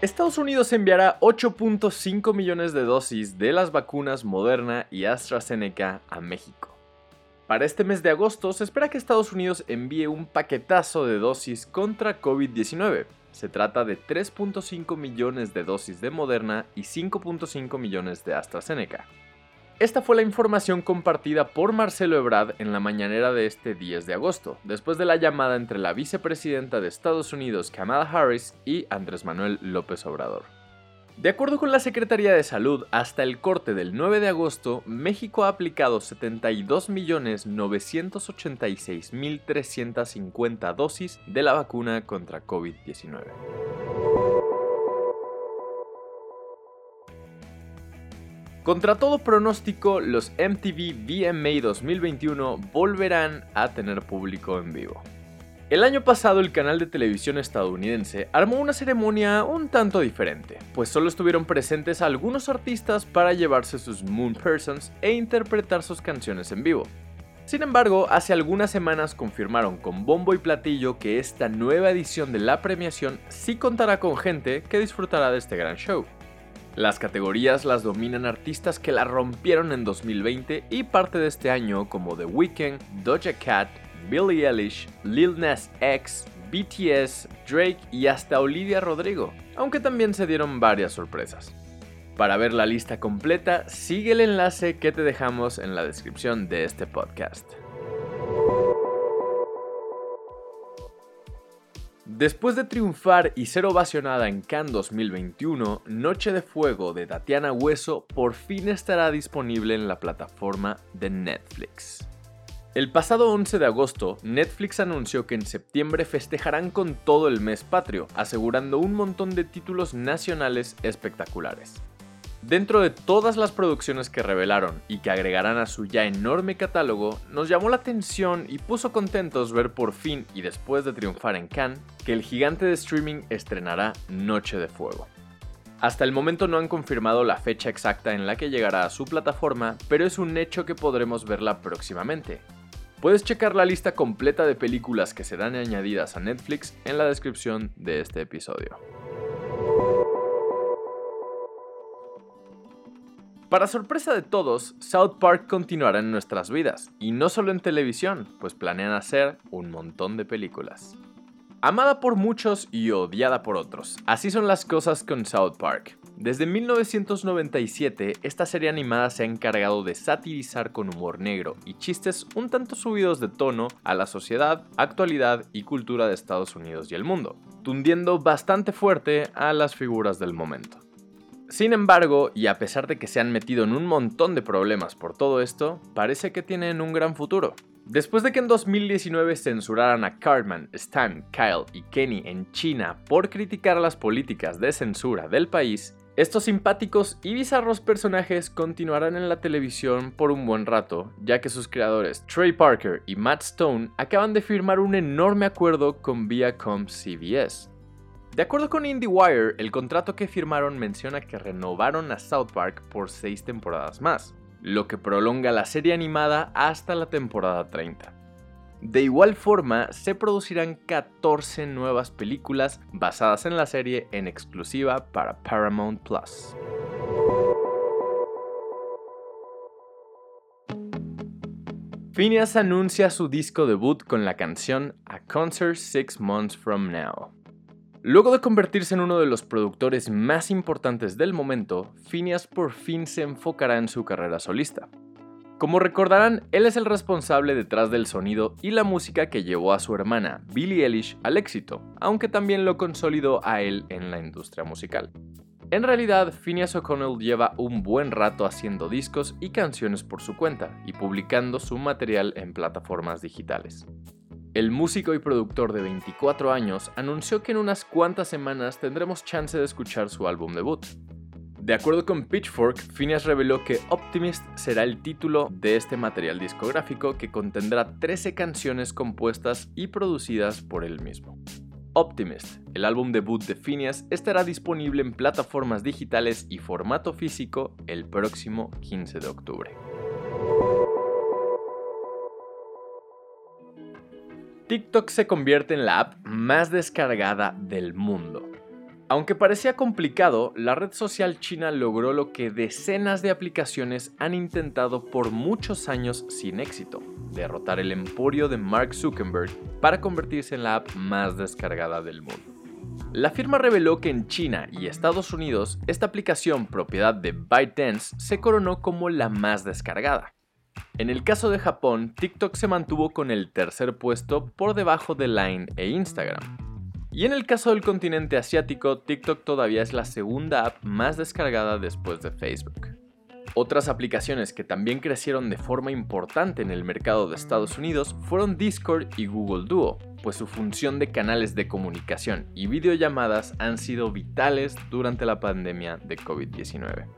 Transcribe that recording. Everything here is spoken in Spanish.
Estados Unidos enviará 8.5 millones de dosis de las vacunas Moderna y AstraZeneca a México. Para este mes de agosto se espera que Estados Unidos envíe un paquetazo de dosis contra COVID-19. Se trata de 3.5 millones de dosis de Moderna y 5.5 millones de AstraZeneca. Esta fue la información compartida por Marcelo Ebrard en la mañanera de este 10 de agosto, después de la llamada entre la vicepresidenta de Estados Unidos Kamala Harris y Andrés Manuel López Obrador. De acuerdo con la Secretaría de Salud, hasta el corte del 9 de agosto, México ha aplicado 72.986.350 dosis de la vacuna contra COVID-19. Contra todo pronóstico, los MTV VMA 2021 volverán a tener público en vivo. El año pasado el canal de televisión estadounidense armó una ceremonia un tanto diferente, pues solo estuvieron presentes algunos artistas para llevarse sus Moon Persons e interpretar sus canciones en vivo. Sin embargo, hace algunas semanas confirmaron con bombo y platillo que esta nueva edición de la premiación sí contará con gente que disfrutará de este gran show. Las categorías las dominan artistas que la rompieron en 2020 y parte de este año como The Weeknd, Doja Cat, Billie Eilish, Lil Nas X, BTS, Drake y hasta Olivia Rodrigo, aunque también se dieron varias sorpresas. Para ver la lista completa, sigue el enlace que te dejamos en la descripción de este podcast. Después de triunfar y ser ovacionada en Cannes 2021, Noche de Fuego de Tatiana Hueso por fin estará disponible en la plataforma de Netflix. El pasado 11 de agosto, Netflix anunció que en septiembre festejarán con todo el mes patrio, asegurando un montón de títulos nacionales espectaculares. Dentro de todas las producciones que revelaron y que agregarán a su ya enorme catálogo, nos llamó la atención y puso contentos ver por fin y después de triunfar en Cannes que el gigante de streaming estrenará Noche de Fuego. Hasta el momento no han confirmado la fecha exacta en la que llegará a su plataforma, pero es un hecho que podremos verla próximamente. Puedes checar la lista completa de películas que serán añadidas a Netflix en la descripción de este episodio. Para sorpresa de todos, South Park continuará en nuestras vidas, y no solo en televisión, pues planean hacer un montón de películas. Amada por muchos y odiada por otros, así son las cosas con South Park. Desde 1997, esta serie animada se ha encargado de satirizar con humor negro y chistes un tanto subidos de tono a la sociedad, actualidad y cultura de Estados Unidos y el mundo, tundiendo bastante fuerte a las figuras del momento. Sin embargo, y a pesar de que se han metido en un montón de problemas por todo esto, parece que tienen un gran futuro. Después de que en 2019 censuraran a Cartman, Stan, Kyle y Kenny en China por criticar las políticas de censura del país, estos simpáticos y bizarros personajes continuarán en la televisión por un buen rato, ya que sus creadores Trey Parker y Matt Stone acaban de firmar un enorme acuerdo con Viacom CBS. De acuerdo con IndieWire, el contrato que firmaron menciona que renovaron a South Park por 6 temporadas más, lo que prolonga la serie animada hasta la temporada 30. De igual forma, se producirán 14 nuevas películas basadas en la serie en exclusiva para Paramount Plus. Phineas anuncia su disco debut con la canción A Concert Six Months From Now. Luego de convertirse en uno de los productores más importantes del momento, Phineas por fin se enfocará en su carrera solista. Como recordarán, él es el responsable detrás del sonido y la música que llevó a su hermana, Billie Eilish, al éxito, aunque también lo consolidó a él en la industria musical. En realidad, Phineas O'Connell lleva un buen rato haciendo discos y canciones por su cuenta y publicando su material en plataformas digitales. El músico y productor de 24 años anunció que en unas cuantas semanas tendremos chance de escuchar su álbum debut. De acuerdo con Pitchfork, Phineas reveló que Optimist será el título de este material discográfico que contendrá 13 canciones compuestas y producidas por él mismo. Optimist, el álbum debut de Phineas, estará disponible en plataformas digitales y formato físico el próximo 15 de octubre. TikTok se convierte en la app más descargada del mundo. Aunque parecía complicado, la red social china logró lo que decenas de aplicaciones han intentado por muchos años sin éxito, derrotar el emporio de Mark Zuckerberg para convertirse en la app más descargada del mundo. La firma reveló que en China y Estados Unidos esta aplicación propiedad de ByteDance se coronó como la más descargada. En el caso de Japón, TikTok se mantuvo con el tercer puesto por debajo de Line e Instagram. Y en el caso del continente asiático, TikTok todavía es la segunda app más descargada después de Facebook. Otras aplicaciones que también crecieron de forma importante en el mercado de Estados Unidos fueron Discord y Google Duo, pues su función de canales de comunicación y videollamadas han sido vitales durante la pandemia de COVID-19.